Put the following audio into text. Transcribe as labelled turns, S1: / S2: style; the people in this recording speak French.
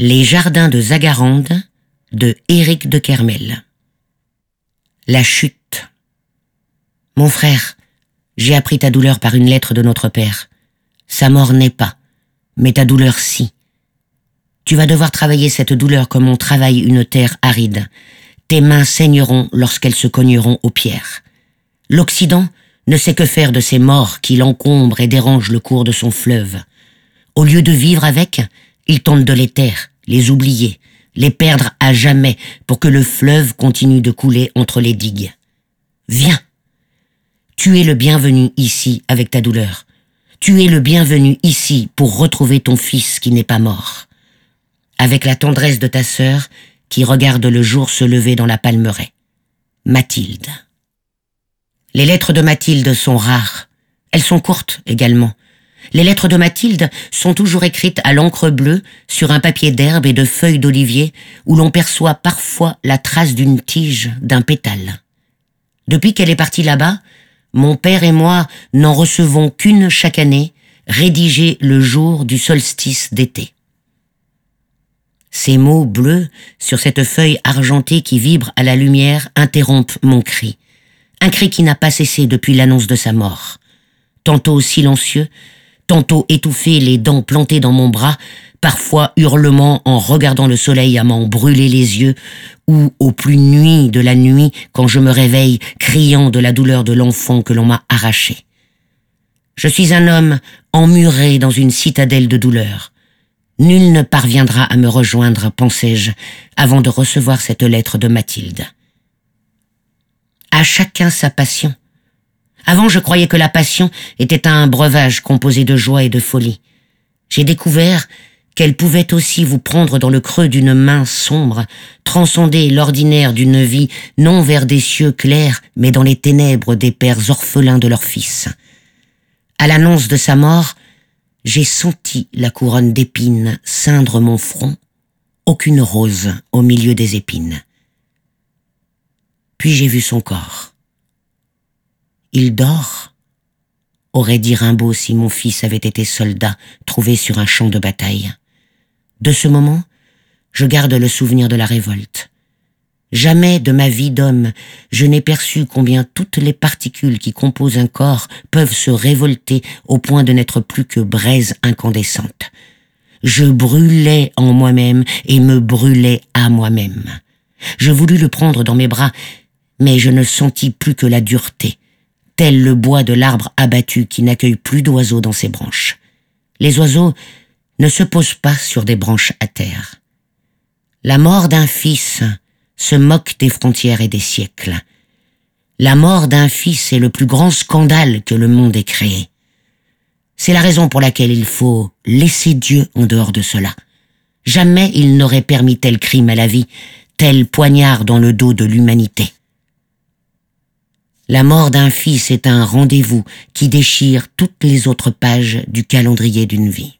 S1: Les jardins de Zagarande de Éric de Kermel. La chute. Mon frère, j'ai appris ta douleur par une lettre de notre père. Sa mort n'est pas, mais ta douleur si. Tu vas devoir travailler cette douleur comme on travaille une terre aride. Tes mains saigneront lorsqu'elles se cogneront aux pierres. L'Occident ne sait que faire de ces morts qui l'encombrent et dérangent le cours de son fleuve. Au lieu de vivre avec, il tente de les taire, les oublier, les perdre à jamais pour que le fleuve continue de couler entre les digues. Viens. Tu es le bienvenu ici avec ta douleur. Tu es le bienvenu ici pour retrouver ton fils qui n'est pas mort. Avec la tendresse de ta sœur qui regarde le jour se lever dans la palmeraie. Mathilde. Les lettres de Mathilde sont rares. Elles sont courtes également. Les lettres de Mathilde sont toujours écrites à l'encre bleue sur un papier d'herbe et de feuilles d'olivier où l'on perçoit parfois la trace d'une tige, d'un pétale. Depuis qu'elle est partie là-bas, mon père et moi n'en recevons qu'une chaque année, rédigée le jour du solstice d'été. Ces mots bleus sur cette feuille argentée qui vibre à la lumière interrompent mon cri. Un cri qui n'a pas cessé depuis l'annonce de sa mort. Tantôt silencieux, tantôt étouffé, les dents plantées dans mon bras, parfois hurlement en regardant le soleil à m'en brûler les yeux, ou au plus nuit de la nuit quand je me réveille, criant de la douleur de l'enfant que l'on m'a arraché. Je suis un homme emmuré dans une citadelle de douleur. Nul ne parviendra à me rejoindre, pensais-je, avant de recevoir cette lettre de Mathilde. À chacun sa passion. Avant, je croyais que la passion était un breuvage composé de joie et de folie. J'ai découvert qu'elle pouvait aussi vous prendre dans le creux d'une main sombre, transcender l'ordinaire d'une vie non vers des cieux clairs, mais dans les ténèbres des pères orphelins de leurs fils. À l'annonce de sa mort, j'ai senti la couronne d'épines ceindre mon front, aucune rose au milieu des épines. Puis j'ai vu son corps. Il dort aurait dit Rimbaud si mon fils avait été soldat trouvé sur un champ de bataille. De ce moment, je garde le souvenir de la révolte. Jamais de ma vie d'homme, je n'ai perçu combien toutes les particules qui composent un corps peuvent se révolter au point de n'être plus que braises incandescentes. Je brûlais en moi-même et me brûlais à moi-même. Je voulus le prendre dans mes bras, mais je ne sentis plus que la dureté tel le bois de l'arbre abattu qui n'accueille plus d'oiseaux dans ses branches. Les oiseaux ne se posent pas sur des branches à terre. La mort d'un fils se moque des frontières et des siècles. La mort d'un fils est le plus grand scandale que le monde ait créé. C'est la raison pour laquelle il faut laisser Dieu en dehors de cela. Jamais il n'aurait permis tel crime à la vie, tel poignard dans le dos de l'humanité. La mort d'un fils est un rendez-vous qui déchire toutes les autres pages du calendrier d'une vie.